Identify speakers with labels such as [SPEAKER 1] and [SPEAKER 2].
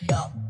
[SPEAKER 1] Yo.